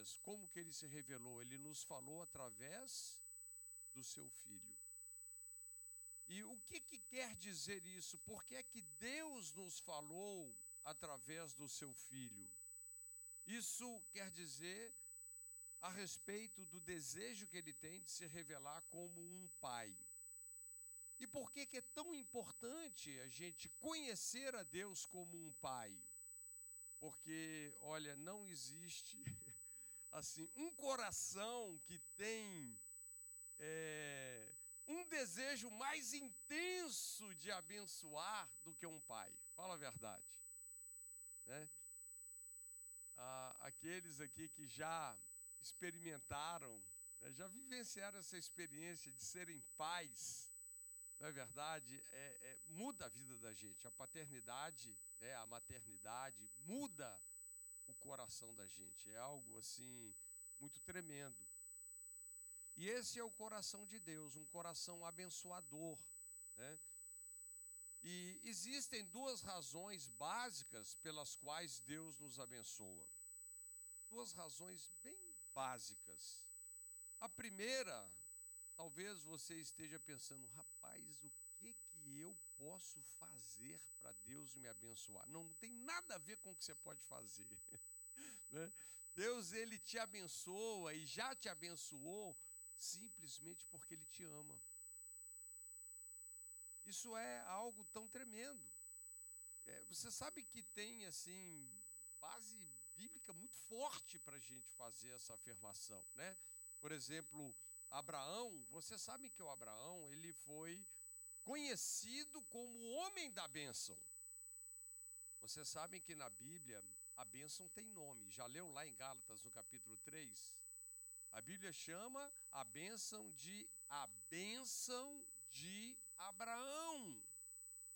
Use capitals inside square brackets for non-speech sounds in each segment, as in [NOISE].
Isaías, como que ele se revelou? Ele nos falou através do seu filho. E o que, que quer dizer isso? Por que é que Deus nos falou através do seu filho? Isso quer dizer a respeito do desejo que ele tem de se revelar como um pai. E por que, que é tão importante a gente conhecer a Deus como um pai? Porque, olha, não existe [LAUGHS] assim um coração que tem é, um desejo mais intenso de abençoar do que um pai. Fala a verdade. Né? Aqueles aqui que já experimentaram, né, já vivenciaram essa experiência de serem pais, não é verdade? É, é, muda a vida da gente. A paternidade, né, a maternidade, muda o coração da gente. É algo assim muito tremendo. E esse é o coração de Deus, um coração abençoador. Né? E existem duas razões básicas pelas quais Deus nos abençoa. Duas razões bem básicas. A primeira, talvez você esteja pensando, rapaz, o que que eu posso fazer para Deus me abençoar? Não, tem nada a ver com o que você pode fazer. [LAUGHS] Né? Deus, ele te abençoa e já te abençoou simplesmente porque ele te ama. Isso é algo tão tremendo. É, você sabe que tem assim base bíblica muito forte para a gente fazer essa afirmação, né? Por exemplo, Abraão, vocês sabem que o Abraão ele foi conhecido como o homem da bênção. Vocês sabem que na Bíblia a bênção tem nome. Já leu lá em Gálatas no capítulo 3? A Bíblia chama a bênção de a bênção de Abraão.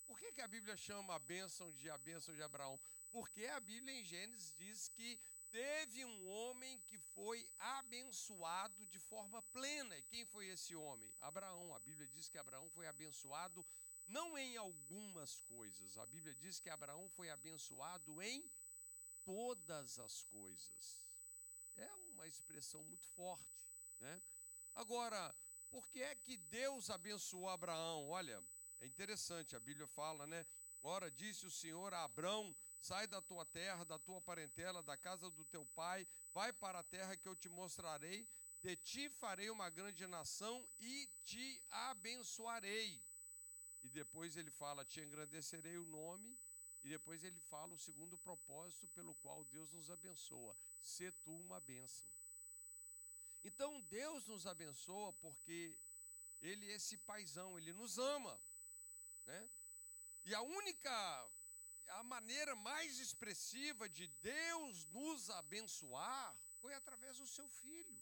Por que, que a Bíblia chama a bênção de a bênção de Abraão? Porque a Bíblia em Gênesis diz que teve um homem que foi abençoado de forma plena. E quem foi esse homem? Abraão. A Bíblia diz que Abraão foi abençoado não em algumas coisas. A Bíblia diz que Abraão foi abençoado em todas as coisas. É uma expressão muito forte, né? Agora, por que é que Deus abençoou Abraão? Olha, é interessante, a Bíblia fala, né? Ora, disse o Senhor a Abraão: sai da tua terra, da tua parentela, da casa do teu pai, vai para a terra que eu te mostrarei, de ti farei uma grande nação e te abençoarei. E depois ele fala: te engrandecerei o nome. E depois ele fala o segundo propósito pelo qual Deus nos abençoa: ser tu uma bênção. Então Deus nos abençoa porque Ele é esse paizão, Ele nos ama. Né? E a única, a maneira mais expressiva de Deus nos abençoar foi através do seu Filho.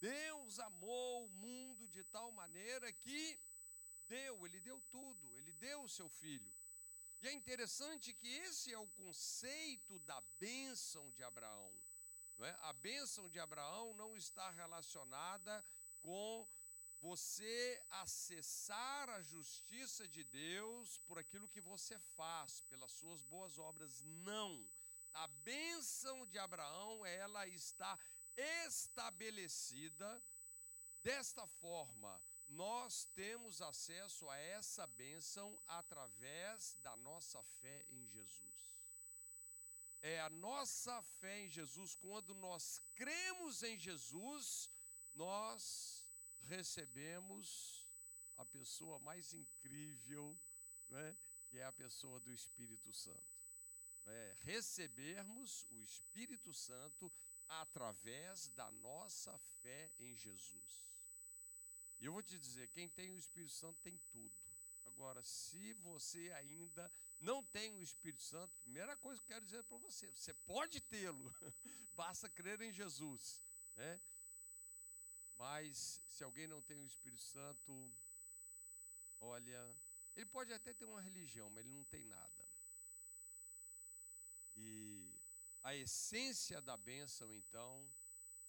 Deus amou o mundo de tal maneira que deu, Ele deu tudo, Ele deu o seu Filho. E é interessante que esse é o conceito da bênção de Abraão. Não é? A bênção de Abraão não está relacionada com você acessar a justiça de Deus por aquilo que você faz, pelas suas boas obras. Não. A bênção de Abraão, ela está estabelecida desta forma. Nós temos acesso a essa bênção através da nossa fé em Jesus é a nossa fé em Jesus, quando nós cremos em Jesus, nós recebemos a pessoa mais incrível, né, que é a pessoa do Espírito Santo. É, recebermos o Espírito Santo através da nossa fé em Jesus. E eu vou te dizer: quem tem o Espírito Santo tem tudo. Agora, se você ainda não tem o Espírito Santo, primeira coisa que eu quero dizer para você, você pode tê-lo, [LAUGHS] basta crer em Jesus. Né? Mas se alguém não tem o Espírito Santo, olha, ele pode até ter uma religião, mas ele não tem nada. E a essência da bênção, então,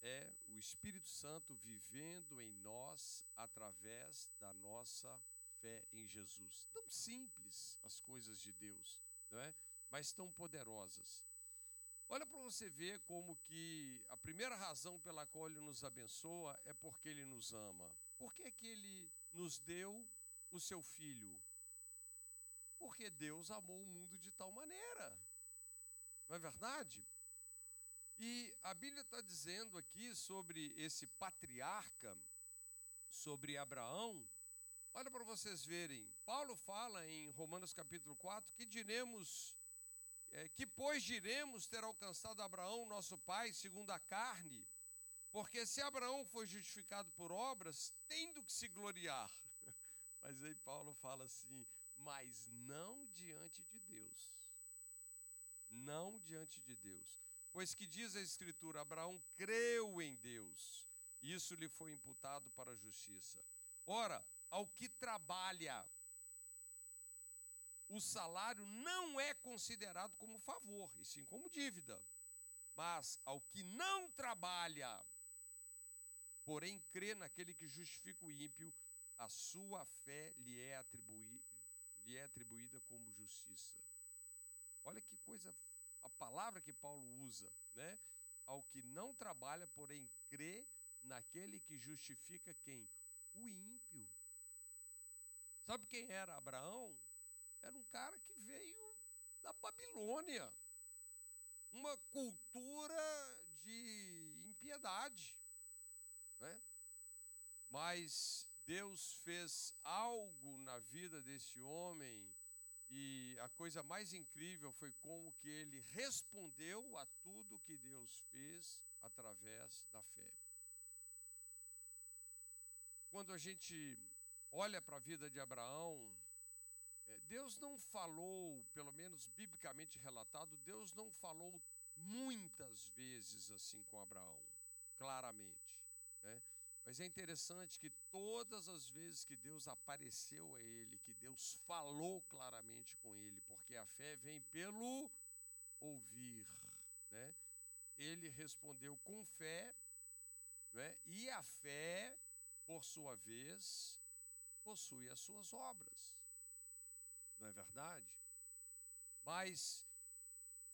é o Espírito Santo vivendo em nós através da nossa fé em Jesus. Tão simples as coisas de Deus, não é? mas tão poderosas. Olha para você ver como que a primeira razão pela qual ele nos abençoa é porque ele nos ama. Por que, que ele nos deu o seu filho? Porque Deus amou o mundo de tal maneira. Não é verdade? E a Bíblia está dizendo aqui sobre esse patriarca, sobre Abraão. Olha para vocês verem. Paulo fala em Romanos capítulo 4 que diremos é, que, pois, diremos ter alcançado Abraão, nosso pai, segundo a carne, porque se Abraão foi justificado por obras, tendo que se gloriar. [LAUGHS] Mas aí Paulo fala assim: mas não diante de Deus. Não diante de Deus. Pois que diz a Escritura: Abraão creu em Deus, isso lhe foi imputado para a justiça. Ora, ao que trabalha, o salário não é considerado como favor, e sim como dívida. Mas ao que não trabalha, porém crê naquele que justifica o ímpio, a sua fé lhe é, atribuí lhe é atribuída como justiça. Olha que coisa, a palavra que Paulo usa, né? Ao que não trabalha, porém crê naquele que justifica quem? O ímpio. Sabe quem era Abraão? Era um cara que veio da Babilônia, uma cultura de impiedade. Né? Mas Deus fez algo na vida desse homem e a coisa mais incrível foi como que ele respondeu a tudo que Deus fez através da fé. Quando a gente olha para a vida de Abraão, Deus não falou, pelo menos biblicamente relatado, Deus não falou muitas vezes assim com Abraão, claramente. Né? Mas é interessante que todas as vezes que Deus apareceu a ele, que Deus falou claramente com ele, porque a fé vem pelo ouvir, né? Ele respondeu com fé, né? e a fé, por sua vez, possui as suas obras não é verdade? Mas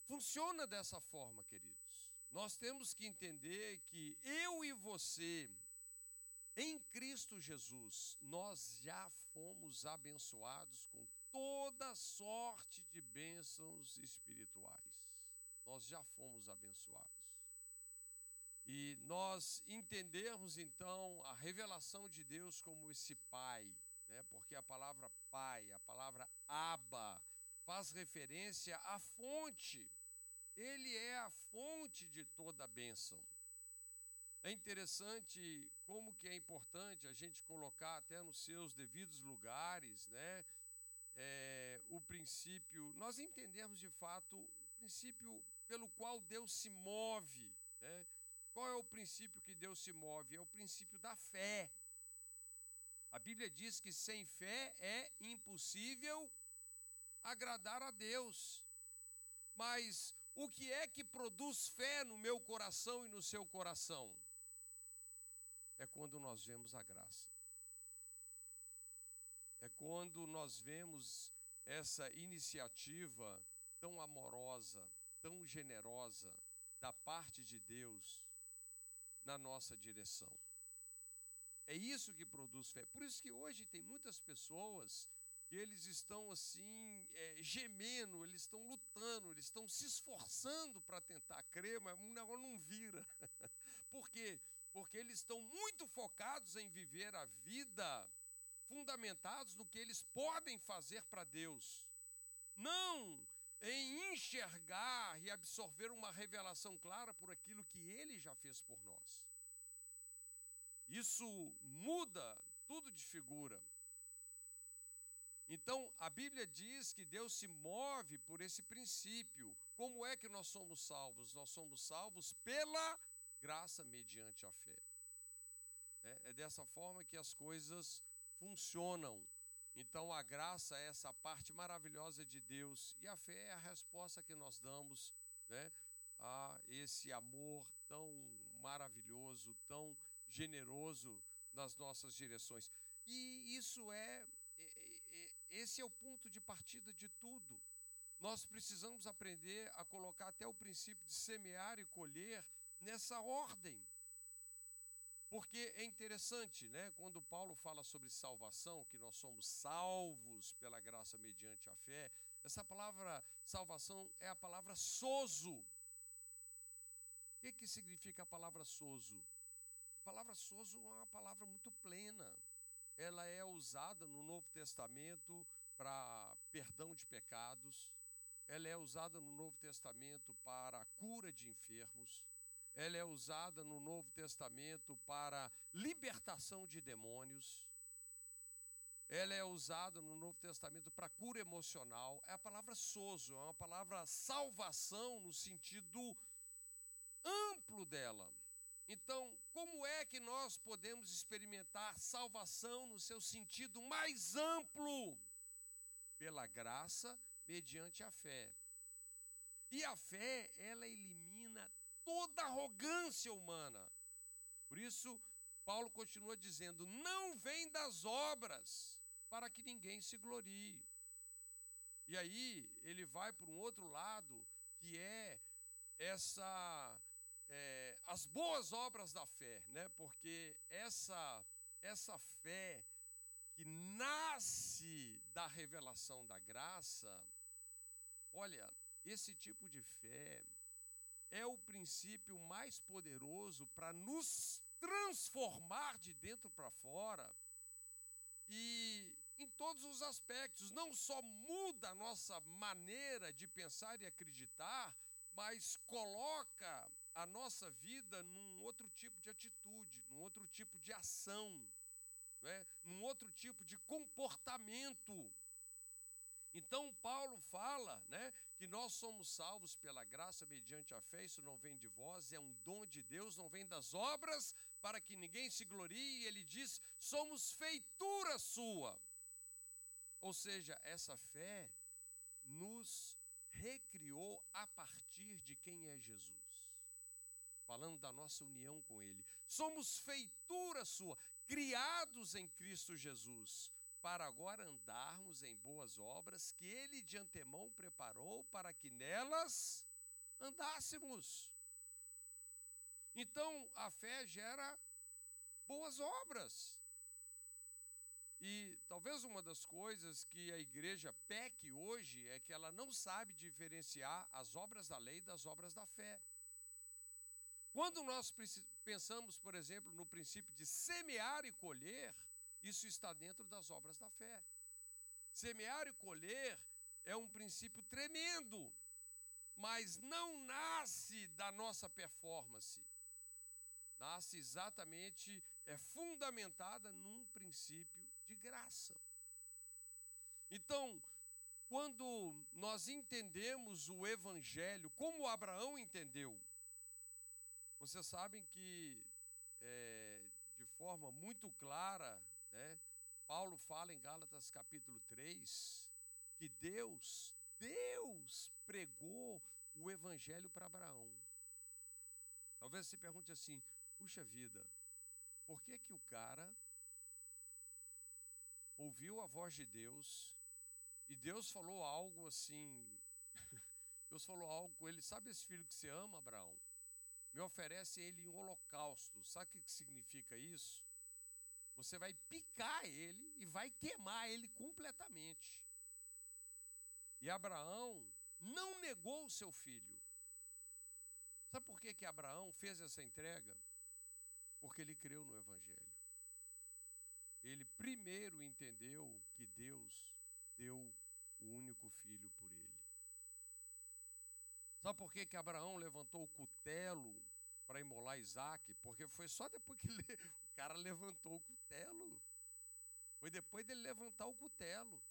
funciona dessa forma, queridos. Nós temos que entender que eu e você, em Cristo Jesus, nós já fomos abençoados com toda sorte de bênçãos espirituais. Nós já fomos abençoados. E nós entendermos então a revelação de Deus como esse Pai, né? porque a palavra pai, a palavra aba, faz referência à fonte. Ele é a fonte de toda a bênção. É interessante como que é importante a gente colocar até nos seus devidos lugares, né? É, o princípio, nós entendemos de fato o princípio pelo qual Deus se move. Né? Qual é o princípio que Deus se move? É o princípio da fé. A Bíblia diz que sem fé é impossível agradar a Deus. Mas o que é que produz fé no meu coração e no seu coração? É quando nós vemos a graça. É quando nós vemos essa iniciativa tão amorosa, tão generosa da parte de Deus na nossa direção. É isso que produz fé. Por isso que hoje tem muitas pessoas que eles estão assim, é, gemendo, eles estão lutando, eles estão se esforçando para tentar crer, mas o negócio não vira. [LAUGHS] Por quê? Porque eles estão muito focados em viver a vida fundamentados no que eles podem fazer para Deus. Não em enxergar e absorver uma revelação clara por aquilo que ele já fez por nós. Isso muda tudo de figura. Então, a Bíblia diz que Deus se move por esse princípio. Como é que nós somos salvos? Nós somos salvos pela graça mediante a fé. É, é dessa forma que as coisas funcionam. Então, a graça é essa parte maravilhosa de Deus e a fé é a resposta que nós damos né, a esse amor tão maravilhoso, tão generoso nas nossas direções. E isso é, esse é o ponto de partida de tudo. nós precisamos aprender a colocar até o princípio de semear e colher nessa ordem. Porque é interessante, né, quando Paulo fala sobre salvação, que nós somos salvos pela graça mediante a fé, essa palavra salvação é a palavra sozo. O que, que significa a palavra sozo? Palavra sozo é uma palavra muito plena. Ela é usada no Novo Testamento para perdão de pecados, ela é usada no Novo Testamento para a cura de enfermos, ela é usada no Novo Testamento para libertação de demônios, ela é usada no Novo Testamento para cura emocional. É a palavra sozo, é uma palavra salvação no sentido amplo dela. Então, como é que nós podemos experimentar salvação no seu sentido mais amplo? Pela graça mediante a fé. E a fé, ela elimina toda arrogância humana. Por isso, Paulo continua dizendo: não vem das obras, para que ninguém se glorie. E aí, ele vai para um outro lado, que é essa. É, as boas obras da fé, né? porque essa, essa fé que nasce da revelação da graça, Olha, esse tipo de fé é o princípio mais poderoso para nos transformar de dentro para fora e em todos os aspectos. Não só muda a nossa maneira de pensar e acreditar, mas coloca a nossa vida num outro tipo de atitude, num outro tipo de ação, é? num outro tipo de comportamento. Então Paulo fala, né, que nós somos salvos pela graça mediante a fé, isso não vem de vós, é um dom de Deus, não vem das obras, para que ninguém se glorie, ele diz: somos feitura sua. Ou seja, essa fé nos recriou a partir de quem é Jesus. Falando da nossa união com ele. Somos feitura sua, criados em Cristo Jesus para agora andarmos em boas obras que ele de antemão preparou para que nelas andássemos. Então, a fé gera boas obras. E talvez uma das coisas que a igreja peque hoje é que ela não sabe diferenciar as obras da lei das obras da fé. Quando nós pensamos, por exemplo, no princípio de semear e colher, isso está dentro das obras da fé. Semear e colher é um princípio tremendo, mas não nasce da nossa performance. Nasce exatamente, é fundamentada num princípio de graça. Então, quando nós entendemos o Evangelho, como Abraão entendeu, vocês sabem que, é, de forma muito clara, né? Paulo fala em Gálatas capítulo 3 que Deus, Deus pregou o evangelho para Abraão. Talvez você pergunte assim: puxa vida, por que que o cara ouviu a voz de Deus e Deus falou algo assim? [LAUGHS] Deus falou algo com ele: sabe esse filho que você ama, Abraão? Me oferece ele em holocausto. Sabe o que significa isso? Você vai picar ele e vai queimar ele completamente. E Abraão não negou o seu filho. Sabe por que, que Abraão fez essa entrega? Porque ele creu no Evangelho. Ele primeiro entendeu que Deus deu o único filho por ele. Sabe por que, que Abraão levantou o cutelo para imolar Isaac? Porque foi só depois que [LAUGHS] o cara levantou o cutelo. Foi depois dele levantar o cutelo.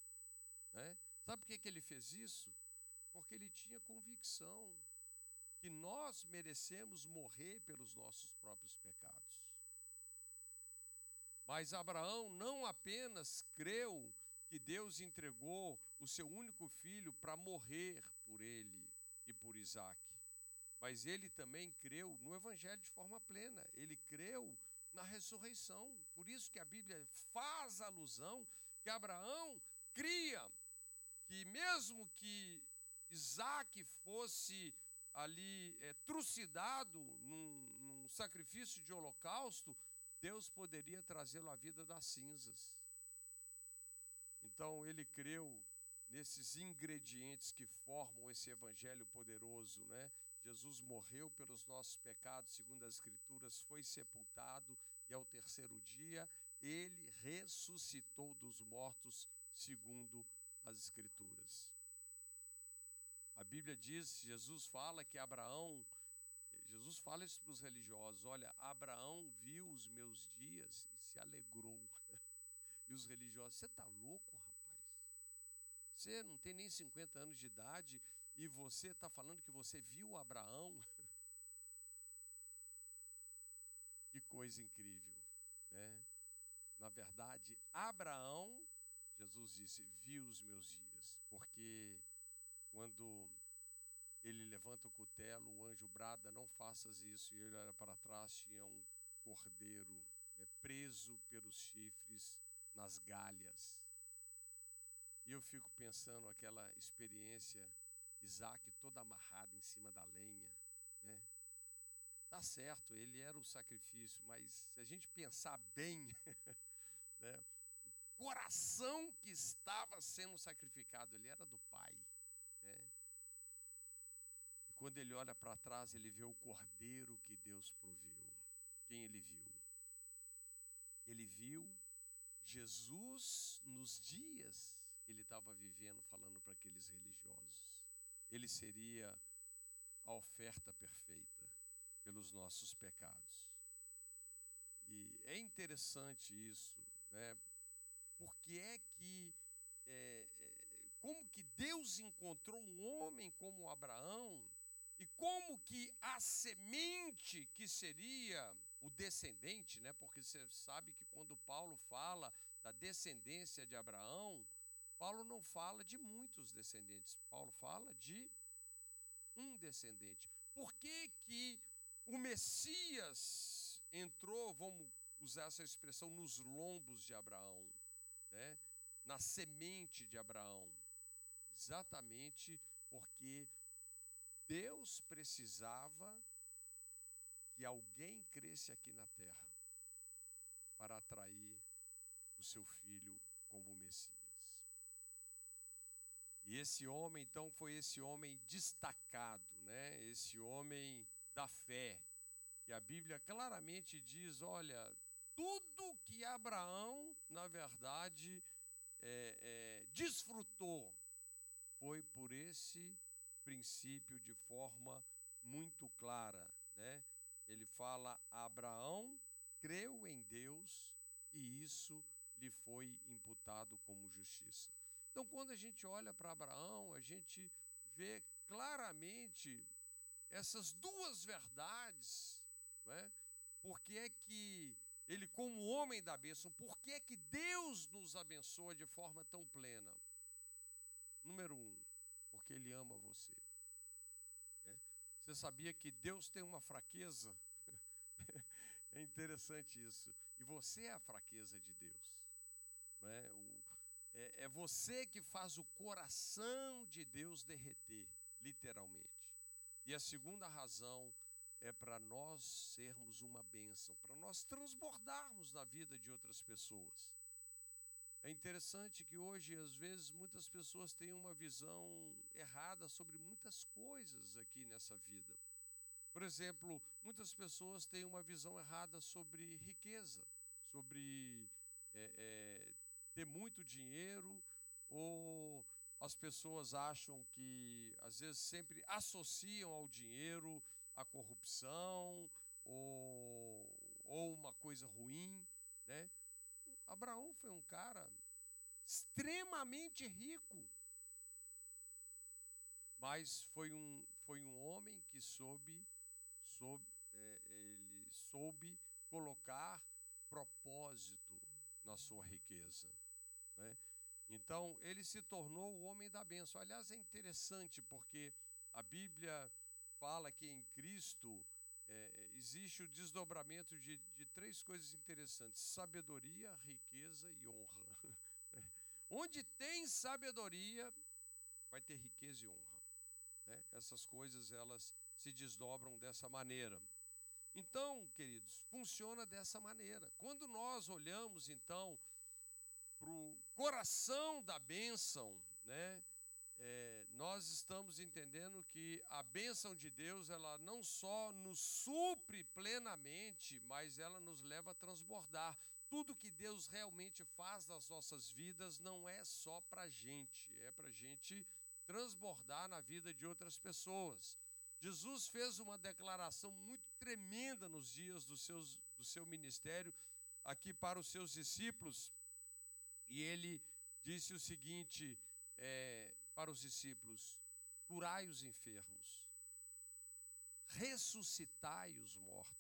Né? Sabe por que, que ele fez isso? Porque ele tinha convicção que nós merecemos morrer pelos nossos próprios pecados. Mas Abraão não apenas creu que Deus entregou o seu único filho para morrer por ele e por Isaac, mas ele também creu no Evangelho de forma plena. Ele creu na ressurreição. Por isso que a Bíblia faz alusão que Abraão cria que mesmo que Isaac fosse ali é, trucidado num, num sacrifício de holocausto, Deus poderia trazê-lo à vida das cinzas. Então ele creu nesses ingredientes que formam esse evangelho poderoso, né? Jesus morreu pelos nossos pecados, segundo as Escrituras, foi sepultado e ao terceiro dia ele ressuscitou dos mortos, segundo as Escrituras. A Bíblia diz, Jesus fala que Abraão, Jesus fala isso para os religiosos: olha, Abraão viu os meus dias e se alegrou. [LAUGHS] E os religiosos, você está louco? Você não tem nem 50 anos de idade e você está falando que você viu Abraão? [LAUGHS] Que coisa incrível, né? Na verdade, Abraão, Jesus disse, viu os meus dias, porque quando ele levanta o cutelo, o anjo brada, não faças isso, e ele olha para trás, tinha um cordeiro né, preso pelos chifres nas galhas. E eu fico pensando aquela experiência Isaac todo amarrado em cima da lenha, né? Tá certo, ele era o sacrifício, mas se a gente pensar bem, [LAUGHS] né, o coração que estava sendo sacrificado, ele era do pai, né? E quando ele olha para trás, ele vê o cordeiro que Deus proveu. Quem ele viu? Ele viu Jesus nos dias ele estava vivendo, falando para aqueles religiosos ele seria a oferta perfeita pelos nossos pecados. E é interessante isso, né? Porque é que, é, é, como que Deus encontrou um homem como Abraão e como que a semente que seria o descendente, né? Porque você sabe que quando Paulo fala da descendência de Abraão, Paulo não fala de muitos descendentes, Paulo fala de um descendente. Por que, que o Messias entrou, vamos usar essa expressão, nos lombos de Abraão, né? na semente de Abraão? Exatamente porque Deus precisava que alguém cresce aqui na terra para atrair o seu filho como Messias. E esse homem, então, foi esse homem destacado, né? esse homem da fé. E a Bíblia claramente diz: olha, tudo que Abraão, na verdade, é, é, desfrutou foi por esse princípio de forma muito clara. Né? Ele fala: Abraão creu em Deus e isso lhe foi imputado como justiça. Então, quando a gente olha para Abraão, a gente vê claramente essas duas verdades, é? Porque é que ele, como homem da bênção, por que é que Deus nos abençoa de forma tão plena? Número um, porque Ele ama você. É? Você sabia que Deus tem uma fraqueza? [LAUGHS] é interessante isso. E você é a fraqueza de Deus. É? O, é, é você que faz o coração de Deus derreter, literalmente. E a segunda razão é para nós sermos uma bênção, para nós transbordarmos na vida de outras pessoas. É interessante que hoje, às vezes, muitas pessoas têm uma visão errada sobre muitas coisas aqui nessa vida. Por exemplo, muitas pessoas têm uma visão errada sobre riqueza, sobre é, é, ter muito dinheiro, ou as pessoas acham que, às vezes, sempre associam ao dinheiro a corrupção ou, ou uma coisa ruim. Né? Abraão foi um cara extremamente rico, mas foi um, foi um homem que soube, soube é, ele soube colocar propósito na sua riqueza. Né? Então, ele se tornou o homem da bênção. Aliás, é interessante porque a Bíblia fala que em Cristo é, existe o desdobramento de, de três coisas interessantes: sabedoria, riqueza e honra. [LAUGHS] Onde tem sabedoria, vai ter riqueza e honra. Né? Essas coisas elas se desdobram dessa maneira. Então, queridos, funciona dessa maneira. Quando nós olhamos então para coração da bênção, né? É, nós estamos entendendo que a bênção de Deus, ela não só nos supre plenamente, mas ela nos leva a transbordar. Tudo que Deus realmente faz nas nossas vidas não é só para a gente, é para a gente transbordar na vida de outras pessoas. Jesus fez uma declaração muito tremenda nos dias do, seus, do seu ministério aqui para os seus discípulos, e ele disse o seguinte é, para os discípulos: curai os enfermos, ressuscitai os mortos,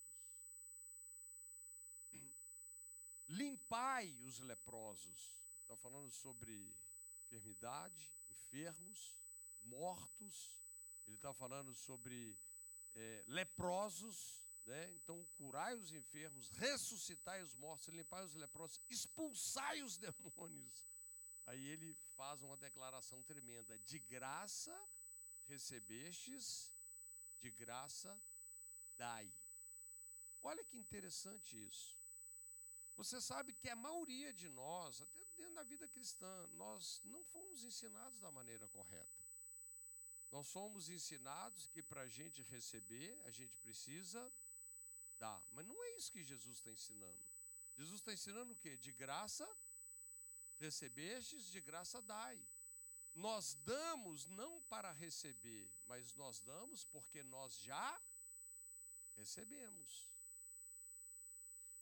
limpai os leprosos. Está falando sobre enfermidade, enfermos, mortos. Ele está falando sobre é, leprosos, né? Então, curai os enfermos, ressuscitai os mortos, limpai os leprosos, expulsai os [LAUGHS] demônios. Aí ele faz uma declaração tremenda: de graça recebestes, de graça dai. Olha que interessante isso. Você sabe que a maioria de nós, até dentro da vida cristã, nós não fomos ensinados da maneira correta. Nós somos ensinados que para a gente receber, a gente precisa dar. Mas não é isso que Jesus está ensinando. Jesus está ensinando o quê? De graça recebestes, de graça dai. Nós damos não para receber, mas nós damos porque nós já recebemos.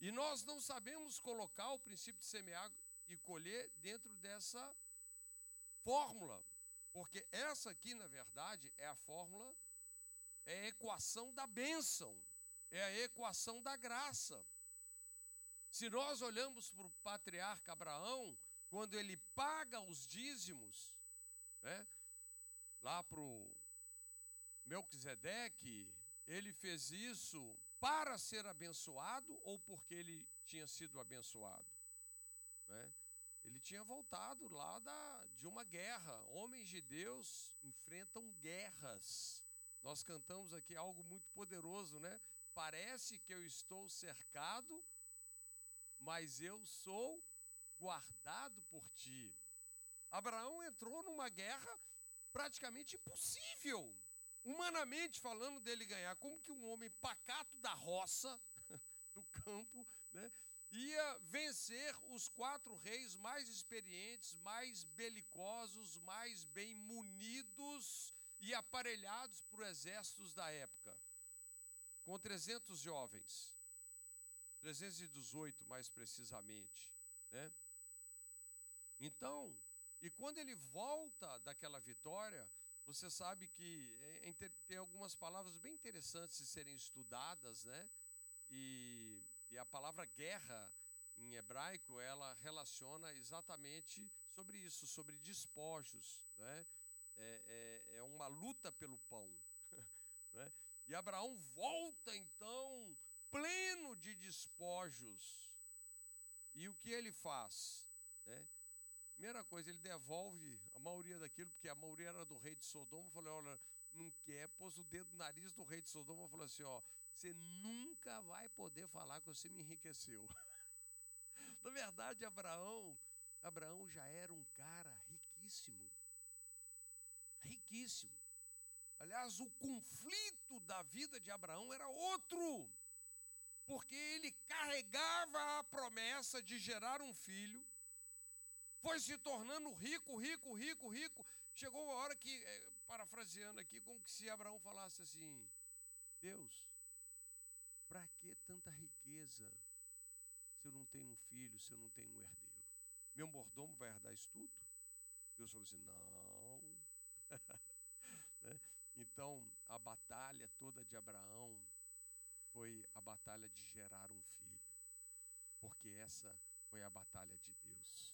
E nós não sabemos colocar o princípio de semear e colher dentro dessa fórmula. Porque essa aqui, na verdade, é a fórmula, é a equação da bênção é a equação da graça. Se nós olhamos para o patriarca Abraão, quando ele paga os dízimos, né, lá para o Melquisedeque, ele fez isso para ser abençoado ou porque ele tinha sido abençoado? Né? Ele tinha voltado lá da, de uma guerra. Homens de Deus enfrentam guerras. Nós cantamos aqui algo muito poderoso, né? Parece que eu estou cercado, mas eu sou guardado por ti. Abraão entrou numa guerra praticamente impossível, humanamente falando dele ganhar. Como que um homem pacato da roça, [LAUGHS] do campo, né, ia vencer os quatro reis mais experientes, mais belicosos, mais bem munidos e aparelhados por exércitos da época? Com 300 jovens, 318 mais precisamente, né? Então, e quando ele volta daquela vitória, você sabe que é, é tem algumas palavras bem interessantes de serem estudadas, né? E, e a palavra guerra em hebraico ela relaciona exatamente sobre isso, sobre despojos, né? É, é, é uma luta pelo pão, [LAUGHS] né? E Abraão volta então pleno de despojos. E o que ele faz? Né? Primeira coisa, ele devolve a maioria daquilo, porque a maioria era do rei de Sodoma. Falei, olha, não quer, pôs o dedo no nariz do rei de Sodoma e falou assim: ó, você nunca vai poder falar que você me enriqueceu. [LAUGHS] Na verdade, Abraão, Abraão já era um cara riquíssimo. Riquíssimo. Aliás, o conflito da vida de Abraão era outro, porque ele carregava a promessa de gerar um filho, foi se tornando rico, rico, rico, rico. Chegou uma hora que, é, parafraseando aqui, como se Abraão falasse assim: Deus, para que tanta riqueza se eu não tenho um filho, se eu não tenho um herdeiro? Meu mordomo vai herdar isso tudo? Deus falou assim: não. [LAUGHS] Então, a batalha toda de Abraão foi a batalha de gerar um filho, porque essa foi a batalha de Deus.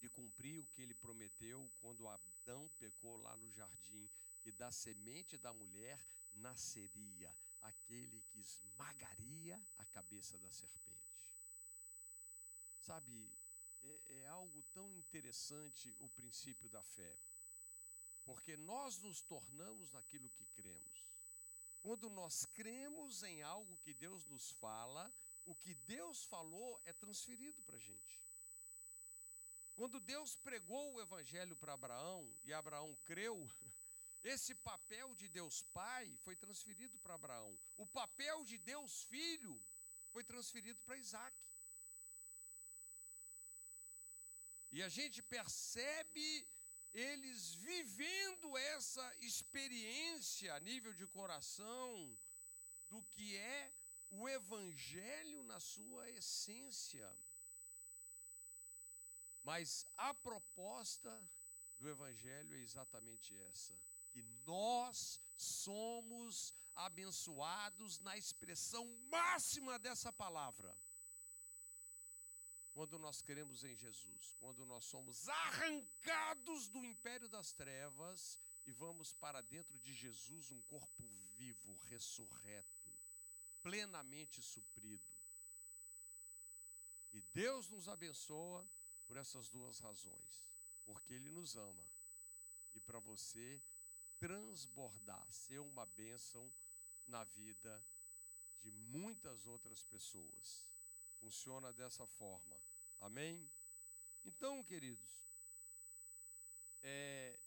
De cumprir o que ele prometeu quando Adão pecou lá no jardim, que da semente da mulher nasceria aquele que esmagaria a cabeça da serpente. Sabe, é, é algo tão interessante o princípio da fé. Porque nós nos tornamos naquilo que cremos. Quando nós cremos em algo que Deus nos fala, o que Deus falou é transferido para a gente. Quando Deus pregou o evangelho para Abraão e Abraão creu, [LAUGHS] esse papel de Deus Pai foi transferido para Abraão. O papel de Deus Filho foi transferido para Isaac. E a gente percebe eles vivendo essa experiência a nível de coração do que é o Evangelho na sua essência. Mas a proposta do Evangelho é exatamente essa: que nós somos abençoados na expressão máxima dessa palavra. Quando nós cremos em Jesus, quando nós somos arrancados do império das trevas e vamos para dentro de Jesus, um corpo vivo, ressurreto, plenamente suprido. E Deus nos abençoa por essas duas razões. Porque Ele nos ama. E para você transbordar, ser uma bênção na vida de muitas outras pessoas. Funciona dessa forma. Amém? Então, queridos, é,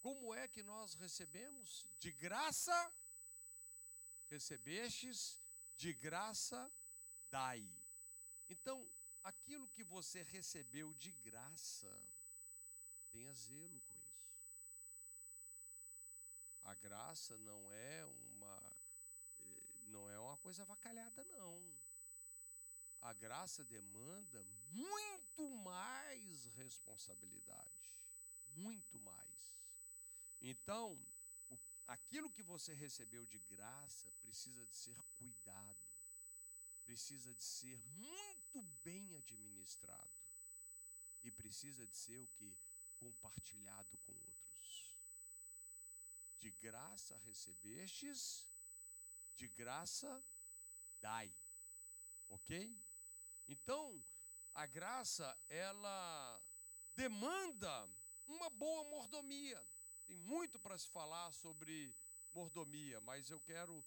como é que nós recebemos? De graça recebestes, de graça dai. Então, aquilo que você recebeu de graça, tenha zelo com isso. A graça não é uma eh, não é uma coisa avacalhada não. A graça demanda muito mais responsabilidade, muito mais. Então, aquilo que você recebeu de graça precisa de ser cuidado, precisa de ser muito bem administrado e precisa de ser o que? Compartilhado com outros. De graça recebestes, de graça dai. Ok? Então, a graça, ela demanda uma boa mordomia. Tem muito para se falar sobre mordomia, mas eu quero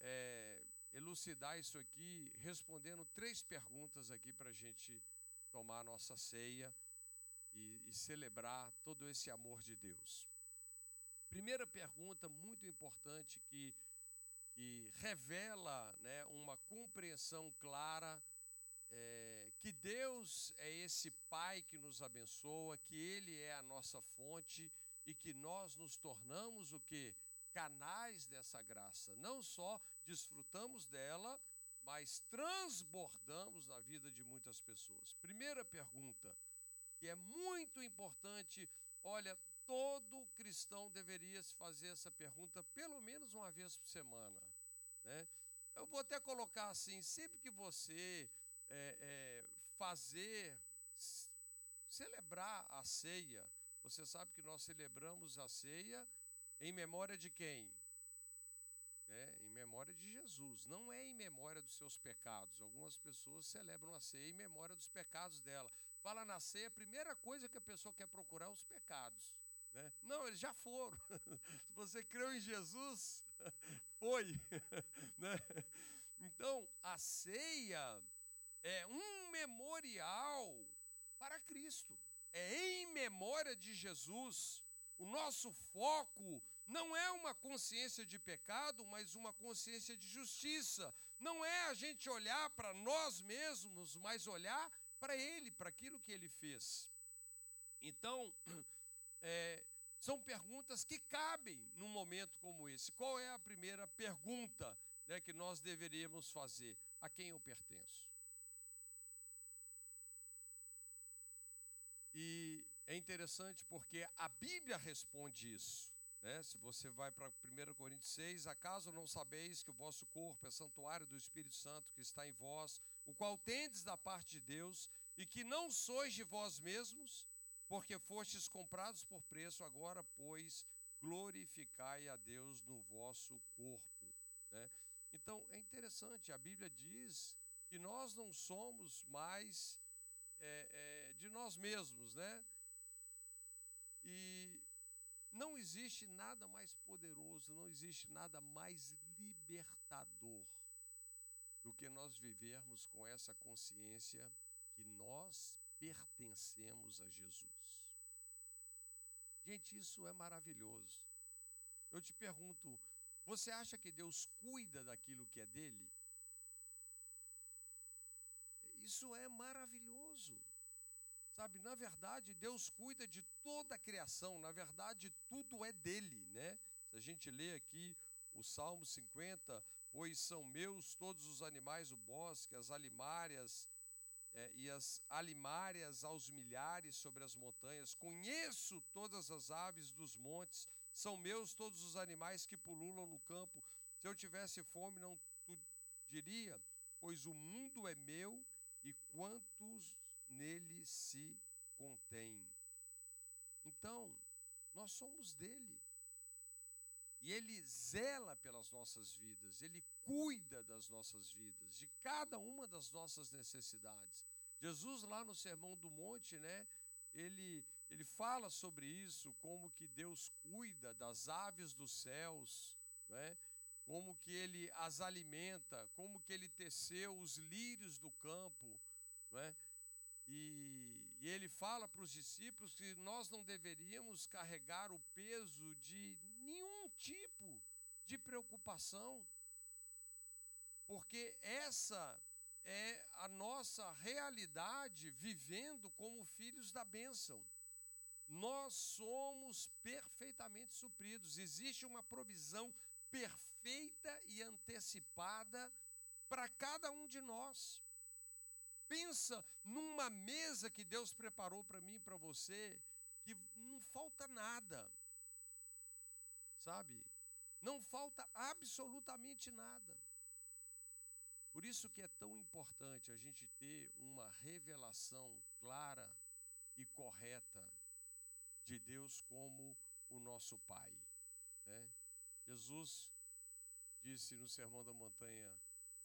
é, elucidar isso aqui respondendo três perguntas aqui para a gente tomar a nossa ceia e, e celebrar todo esse amor de Deus. Primeira pergunta muito importante que, que revela né, uma compreensão clara é, que Deus é esse Pai que nos abençoa, que Ele é a nossa fonte e que nós nos tornamos o que? Canais dessa graça. Não só desfrutamos dela, mas transbordamos na vida de muitas pessoas. Primeira pergunta, que é muito importante, olha, todo cristão deveria se fazer essa pergunta pelo menos uma vez por semana. Né? Eu vou até colocar assim: sempre que você é, é, fazer, celebrar a ceia, você sabe que nós celebramos a ceia em memória de quem? É, em memória de Jesus, não é em memória dos seus pecados. Algumas pessoas celebram a ceia em memória dos pecados dela. Fala na ceia, a primeira coisa que a pessoa quer procurar é os pecados. Né? Não, eles já foram. Se [LAUGHS] você creu em Jesus, [LAUGHS] foi. [LAUGHS] Né? Então, a ceia é um memorial para Cristo é em memória de Jesus. O nosso foco não é uma consciência de pecado, mas uma consciência de justiça. Não é a gente olhar para nós mesmos, mas olhar para Ele, para aquilo que Ele fez. Então, [CLEARS THROAT] é, são perguntas que cabem num momento como esse. Qual é a primeira pergunta né, que nós deveríamos fazer? A quem eu pertenço? E é interessante porque a Bíblia responde isso. Né? Se você vai para 1 Coríntios 6, acaso não sabeis que o vosso corpo é santuário do Espírito Santo que está em vós, o qual tendes da parte de Deus, e que não sois de vós mesmos, porque fostes comprados por preço, agora, pois, glorificai a Deus no vosso corpo. Né? Então, é interessante, a Bíblia diz que nós não somos mais é, é, de nós mesmos, né? E não existe nada mais poderoso, não existe nada mais libertador do que nós vivermos com essa consciência que nós pertencemos a Jesus. Gente, isso é maravilhoso. Eu te pergunto, você acha que Deus cuida daquilo que é dele? Isso é maravilhoso. Sabe, na verdade, Deus cuida de toda a criação, na verdade, tudo é dele, né? Se a gente lê aqui o Salmo 50, pois são meus todos os animais do bosque, as alimárias é, e as alimárias aos milhares sobre as montanhas, conheço todas as aves dos montes, são meus todos os animais que pululam no campo. Se eu tivesse fome, não diria, pois o mundo é meu e quantos nele se contém. Então, nós somos dele. E ele zela pelas nossas vidas, ele cuida das nossas vidas, de cada uma das nossas necessidades. Jesus lá no Sermão do Monte, né, ele ele fala sobre isso, como que Deus cuida das aves dos céus, né? Como que ele as alimenta, como que ele teceu os lírios do campo, né? E, e ele fala para os discípulos que nós não deveríamos carregar o peso de nenhum tipo de preocupação, porque essa é a nossa realidade vivendo como filhos da bênção. Nós somos perfeitamente supridos, existe uma provisão perfeita e antecipada para cada um de nós. Pensa numa mesa que Deus preparou para mim e para você, que não falta nada. Sabe? Não falta absolutamente nada. Por isso que é tão importante a gente ter uma revelação clara e correta de Deus como o nosso Pai. Né? Jesus disse no Sermão da Montanha: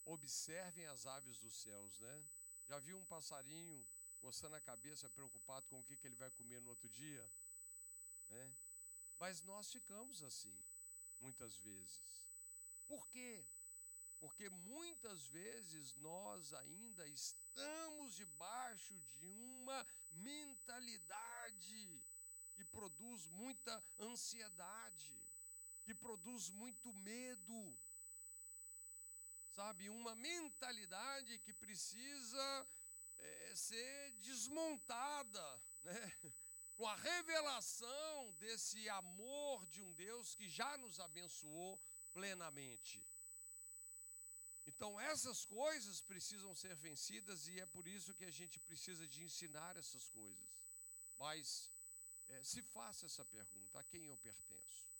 observem as aves dos céus, né? Já viu um passarinho coçando a cabeça, preocupado com o que, que ele vai comer no outro dia? Né? Mas nós ficamos assim, muitas vezes. Por quê? Porque muitas vezes nós ainda estamos debaixo de uma mentalidade que produz muita ansiedade, que produz muito medo, sabe? Uma mentalidade que precisa é, ser desmontada, né? [LAUGHS] Com a revelação desse amor de um Deus que já nos abençoou plenamente. Então, essas coisas precisam ser vencidas e é por isso que a gente precisa de ensinar essas coisas. Mas é, se faça essa pergunta: a quem eu pertenço?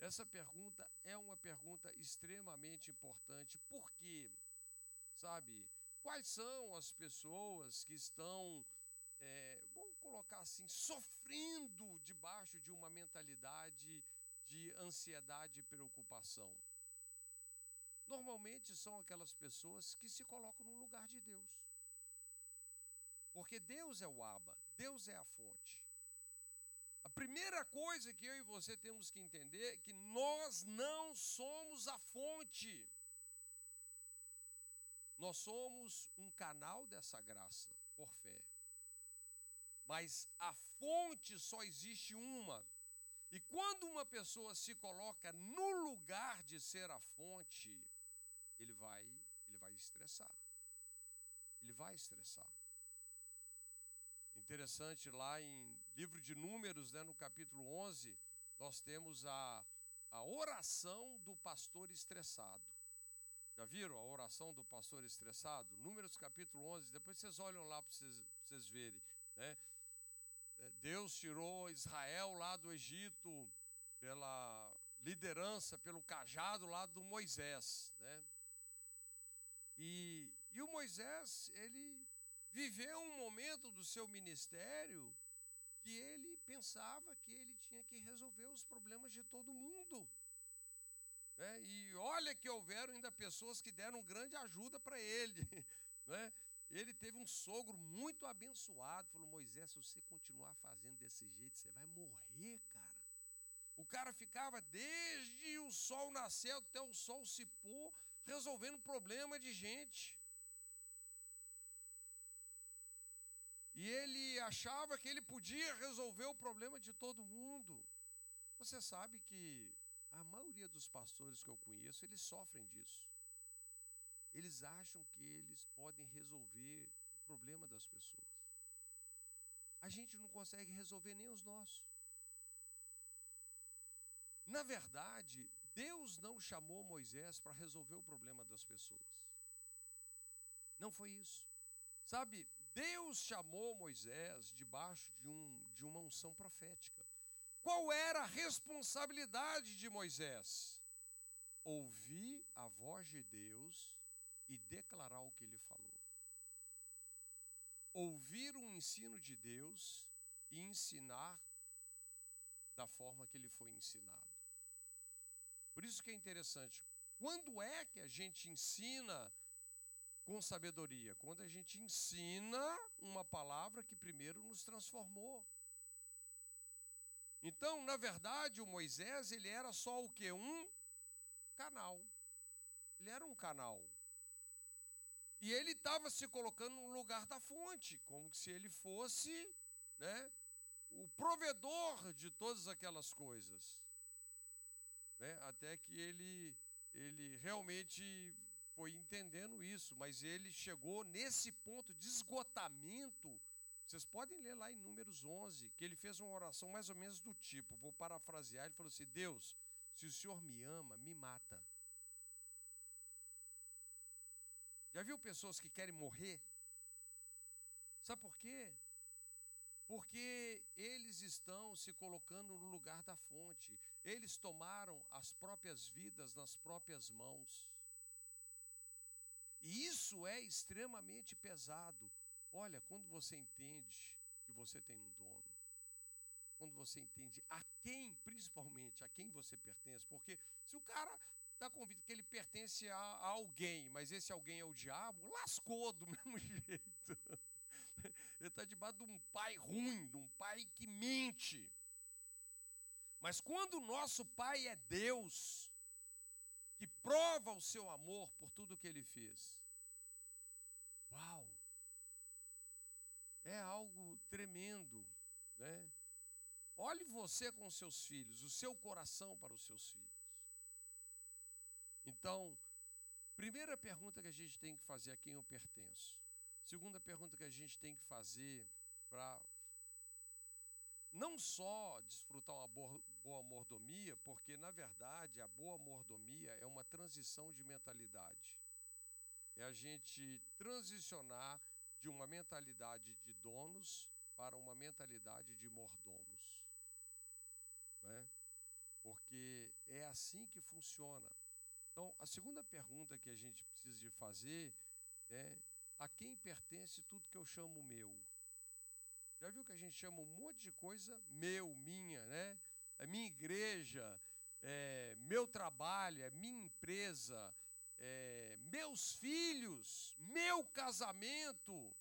Essa pergunta é uma pergunta extremamente importante, porque, sabe, quais são as pessoas que estão, é, vamos colocar assim, sofrendo debaixo de uma mentalidade de ansiedade e preocupação? Normalmente são aquelas pessoas que se colocam no lugar de Deus. Porque Deus é o Aba, Deus é a fonte. A primeira coisa que eu e você temos que entender é que nós não somos a fonte. Nós somos um canal dessa graça, por fé. Mas a fonte só existe uma. E quando uma pessoa se coloca no lugar de ser a fonte, ele vai, ele vai estressar. Ele vai estressar. Interessante lá em livro de Números, né, no capítulo 11, nós temos a, a oração do pastor estressado. Já viram a oração do pastor estressado? Números capítulo 11, depois vocês olham lá para vocês, vocês verem. Né? É, Deus tirou Israel lá do Egito pela liderança, pelo cajado lá do Moisés. Né? E, e o Moisés, ele viveu um momento do seu ministério que ele pensava que ele tinha que resolver os problemas de todo mundo. É, e olha que houveram ainda pessoas que deram grande ajuda para ele. [LAUGHS] Né? Ele teve um sogro muito abençoado. Falou: Moisés, se você continuar fazendo desse jeito, você vai morrer, cara. O cara ficava desde o sol nascer até o sol se pôr, resolvendo problema de gente. E ele achava que ele podia resolver o problema de todo mundo. Você sabe que a maioria dos pastores que eu conheço, eles sofrem disso. Eles acham que eles podem resolver o problema das pessoas. A gente não consegue resolver nem os nossos. Na verdade, Deus não chamou Moisés para resolver o problema das pessoas. Não foi isso. Sabe, Deus chamou Moisés debaixo de, um, de uma unção profética. Qual era a responsabilidade de Moisés? Ouvir a voz de Deus e declarar o que ele falou. Ouvir o ensino de Deus e ensinar da forma que ele foi ensinado. Por isso que é interessante. Quando é que a gente ensina com sabedoria? Quando a gente ensina uma palavra que primeiro nos transformou. Então, na verdade, o Moisés, ele era só o que? Um canal. Ele era um canal. E ele estava se colocando no lugar da fonte, como se ele fosse né, o provedor de todas aquelas coisas né? até que ele, ele realmente foi entendendo isso, mas ele chegou nesse ponto de esgotamento. Vocês podem ler lá em Números 11, que ele fez uma oração mais ou menos do tipo, vou parafrasear, ele falou assim: Deus, se o Senhor me ama, me mata. Já viu pessoas que querem morrer? Sabe por quê? porque eles estão se colocando no lugar da fonte. Eles tomaram as próprias vidas nas próprias mãos. E isso é extremamente pesado. Olha, quando você entende que você tem um dono, quando você entende a quem, principalmente, a quem você pertence, porque se o cara está convicto que ele pertence a, a alguém, mas esse alguém é o diabo, lascou do [LAUGHS] mesmo jeito. Ele está debaixo de um pai ruim, de um pai que mente. Mas quando o nosso pai é Deus, que prova o seu amor por tudo que ele fez, uau! É algo tremendo, né? Olhe você com os seus filhos, o seu coração para os seus filhos. Então, primeira pergunta que a gente tem que fazer a quem eu pertenço. Segunda pergunta que a gente tem que fazer para não só desfrutar uma boa mordomia, porque na verdade a boa mordomia é uma transição de mentalidade. É a gente transicionar de uma mentalidade de donos para uma mentalidade de mordomos. Né? Porque é assim que funciona. Então, a segunda pergunta que a gente precisa de fazer né, a quem pertence tudo que eu chamo meu. Já viu que a gente chama um monte de coisa meu, minha, né? É minha igreja, é meu trabalho, é minha empresa, é meus filhos, meu casamento.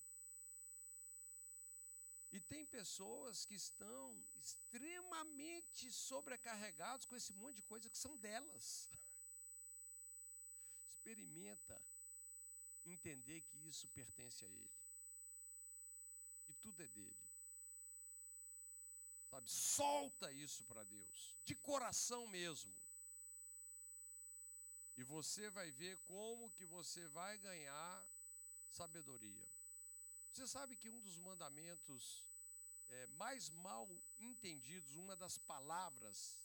E tem pessoas que estão extremamente sobrecarregados com esse monte de coisa que são delas. [LAUGHS] Experimenta entender que isso pertence a Ele. Que tudo é dele. Sabe, solta isso para Deus, de coração mesmo. E você vai ver como que você vai ganhar sabedoria. Você sabe que um dos mandamentos é, mais mal entendidos, uma das palavras,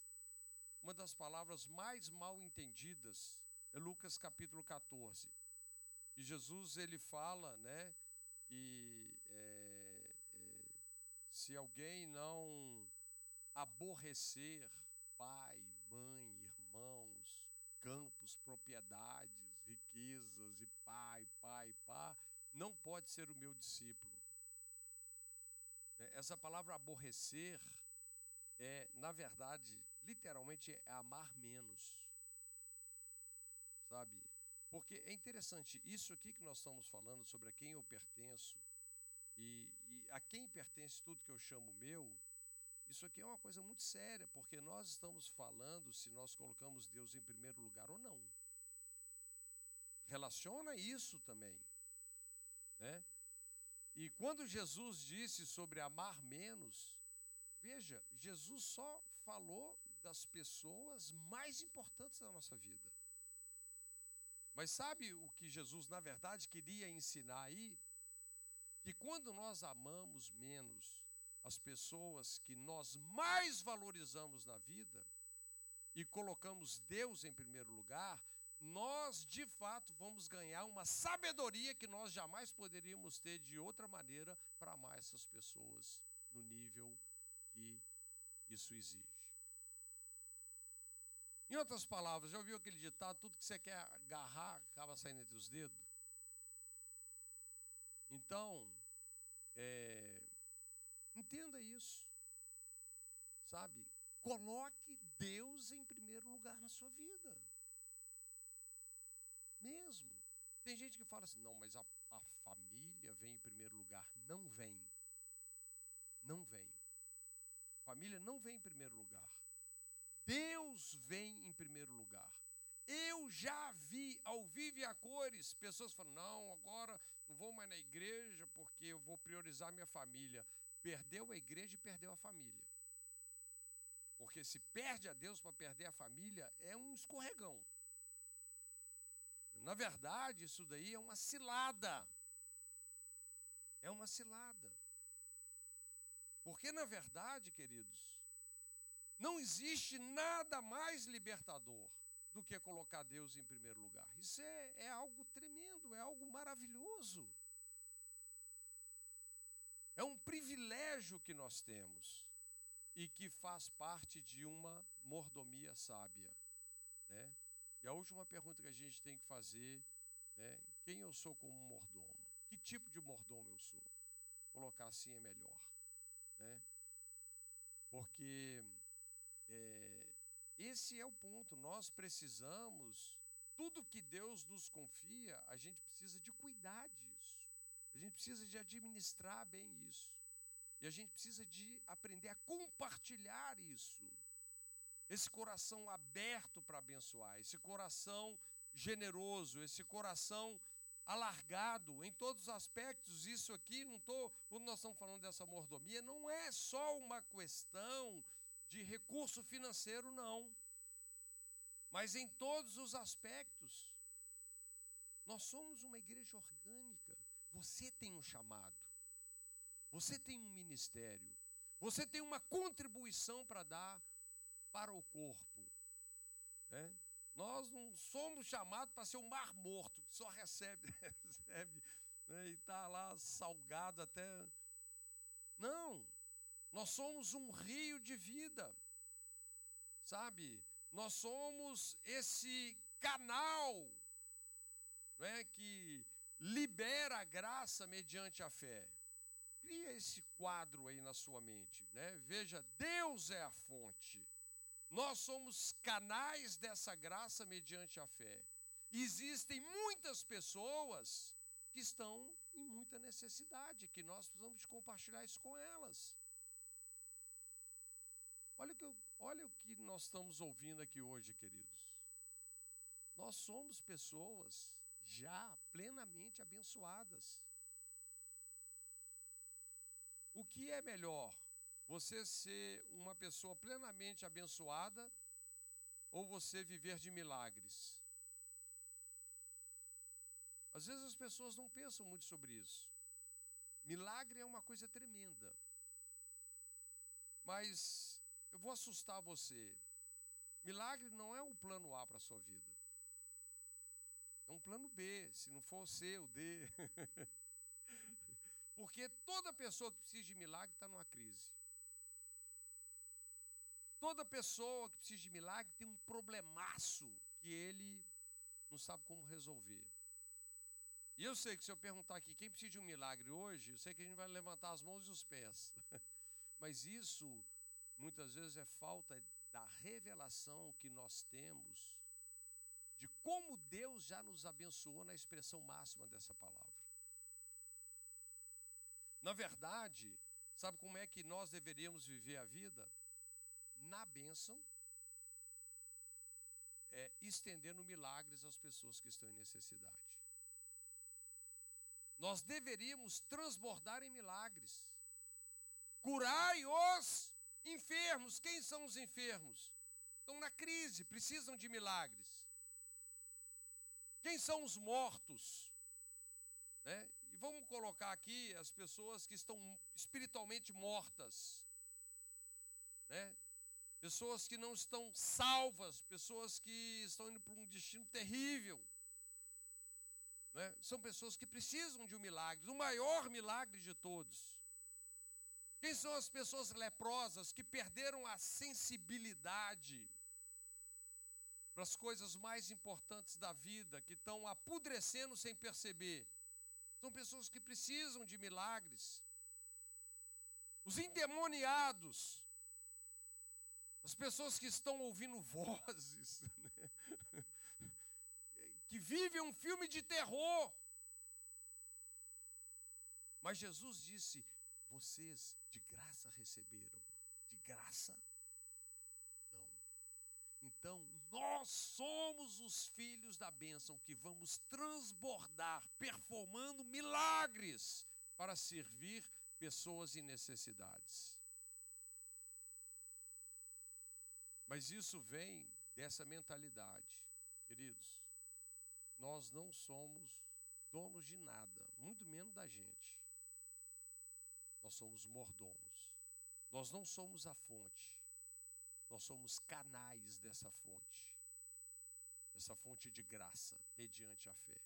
uma das palavras mais mal entendidas, é Lucas capítulo 14. E Jesus ele fala, né? E se alguém não aborrecer pai, mãe, irmãos, campos, propriedades, riquezas e pai, pai, pá, não pode ser o meu discípulo. É, essa palavra aborrecer é, na verdade, literalmente é amar menos. Sabe? Porque é interessante, isso aqui que nós estamos falando sobre a quem eu pertenço e, e, a quem pertence tudo que eu chamo meu, Isso aqui é uma coisa muito séria, porque nós estamos falando se nós colocamos Deus em primeiro lugar ou não. Relaciona isso também. Né? E quando Jesus disse sobre amar menos, veja, Jesus só falou das pessoas mais importantes da nossa vida. Mas sabe o que Jesus, na verdade, queria ensinar aí? Que quando nós amamos menos as pessoas que nós mais valorizamos na vida e colocamos Deus em primeiro lugar, nós de fato vamos ganhar uma sabedoria que nós jamais poderíamos ter de outra maneira para amar essas pessoas no nível que isso exige. Em outras palavras, já ouviu aquele ditado: tudo que você quer agarrar acaba saindo entre os dedos? Então, é, entenda isso, sabe? Coloque Deus em primeiro lugar na sua vida. Mesmo. Tem gente que fala assim: não, mas a, a família vem em primeiro lugar. Não vem. Não vem. Família não vem em primeiro lugar. Deus vem em primeiro lugar. Eu já vi ao vivo e a cores pessoas falando: não, agora não vou mais na igreja porque eu vou priorizar minha família. Perdeu a igreja e perdeu a família. Porque se perde a Deus para perder a família, é um escorregão. Na verdade, isso daí é uma cilada. É uma cilada. Porque, na verdade, queridos, não existe nada mais libertador do que colocar Deus em primeiro lugar. Isso é, é algo tremendo, é algo maravilhoso. É um privilégio que nós temos e que faz parte de uma mordomia sábia. Né? E a última pergunta que a gente tem que fazer é: quem eu sou como mordomo? Que tipo de mordomo eu sou? Colocar assim é melhor. Né? Porque é, esse é o ponto. Nós precisamos, tudo que Deus nos confia, a gente precisa de cuidar disso. A gente precisa de administrar bem isso. E a gente precisa de aprender a compartilhar isso. Esse coração aberto para abençoar, esse coração generoso, esse coração alargado em todos os aspectos. Isso aqui, não estou, quando nós estamos falando dessa mordomia, não é só uma questão de recurso financeiro, não. Mas em todos os aspectos. Nós somos uma igreja orgânica. Você tem um chamado. Você tem um ministério. Você tem uma contribuição para dar para o corpo. Né? Nós não somos chamados para ser um mar morto, que só recebe, [LAUGHS] recebe né? e está lá salgado até. Não, nós somos um rio de vida, sabe? Nós somos esse canal né, que libera a graça mediante a fé. Cria esse quadro aí na sua mente. Né? Veja, Deus é a fonte. Nós somos canais dessa graça mediante a fé. Existem muitas pessoas que estão em muita necessidade, que nós precisamos compartilhar isso com elas. Olha, que eu, olha o que nós estamos ouvindo aqui hoje, queridos. Nós somos pessoas já plenamente abençoadas. O que é melhor? Você ser uma pessoa plenamente abençoada ou você viver de milagres? Às vezes as pessoas não pensam muito sobre isso. Milagre é uma coisa tremenda. Mas eu vou assustar você. Milagre não é o plano A para a sua vida. É um plano B, se não for o C, o D. [LAUGHS] Porque toda pessoa que precisa de milagre está numa crise. Toda pessoa que precisa de milagre tem um problemaço que ele não sabe como resolver. E eu sei que se eu perguntar aqui quem precisa de um milagre hoje, eu sei que a gente vai levantar as mãos e os pés. [LAUGHS] Mas isso muitas vezes é falta da revelação que nós temos de como Deus já nos abençoou na expressão máxima dessa palavra. Na verdade, Sabe como é que nós deveríamos viver a vida? Na bênção, é, estendendo milagres às pessoas que estão em necessidade. Nós deveríamos transbordar em milagres. Curai os enfermos. Quem são os enfermos? Estão na crise, precisam de milagres. Quem são os mortos? Né? E vamos colocar aqui as pessoas que estão espiritualmente mortas. Né? Pessoas que não estão salvas, pessoas que estão indo para um destino terrível. Né? São pessoas que precisam de um milagre, o maior milagre de todos. Quem são as pessoas leprosas que perderam a sensibilidade para as coisas mais importantes da vida, que estão apodrecendo sem perceber? São pessoas que precisam de milagres. Os endemoniados, as pessoas que estão ouvindo [LAUGHS] vozes, né? que vivem um filme de terror. Mas Jesus disse: vocês de graça receberam, de graça não. Então, nós somos os filhos da bênção que vamos transbordar, performando milagres para servir pessoas em necessidades. Mas isso vem dessa mentalidade, queridos. Nós não somos donos de nada, muito menos da gente. Nós somos mordomos. Nós não somos a fonte. Nós somos canais dessa fonte. Essa fonte de graça, mediante a fé.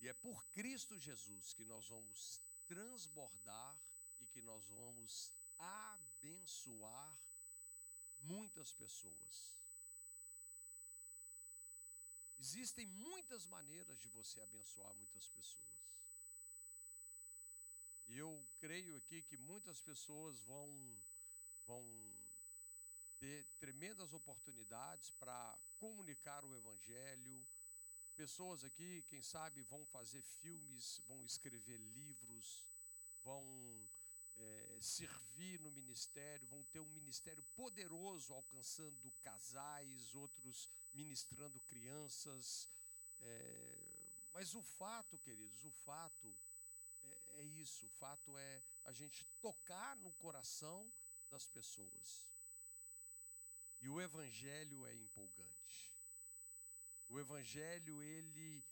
E é por Cristo Jesus que nós vamos transbordar e que nós vamos abençoar muitas pessoas. Existem muitas maneiras de você abençoar muitas pessoas. E eu creio aqui que muitas pessoas vão, vão ter tremendas oportunidades para comunicar o Evangelho. Pessoas aqui, quem sabe, vão fazer filmes, vão escrever livros, vão é, servir no ministério, vão ter um ministério poderoso alcançando casais, outros ministrando crianças. É, mas o fato, queridos, o fato é isso. O fato é a gente tocar no coração das pessoas. E o evangelho é empolgante. O evangelho ele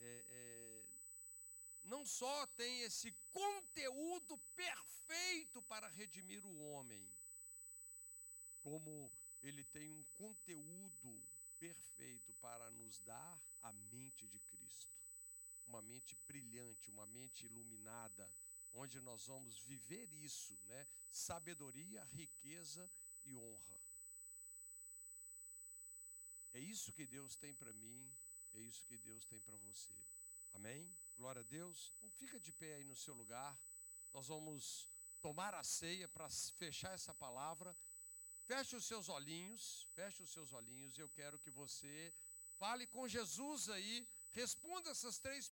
é, é, não só tem esse conteúdo perfeito para redimir o homem, como ele tem um conteúdo perfeito para nos dar a mente de Cristo uma mente brilhante, uma mente iluminada, onde nós vamos viver isso, né? Sabedoria, riqueza e honra. É isso que Deus tem para mim, é isso que Deus tem para você. Amém? Glória a Deus. Então fica de pé aí no seu lugar. Nós vamos tomar a ceia para fechar essa palavra. Feche os seus olhinhos, feche os seus olhinhos. Eu quero que você fale com Jesus aí Responda essas três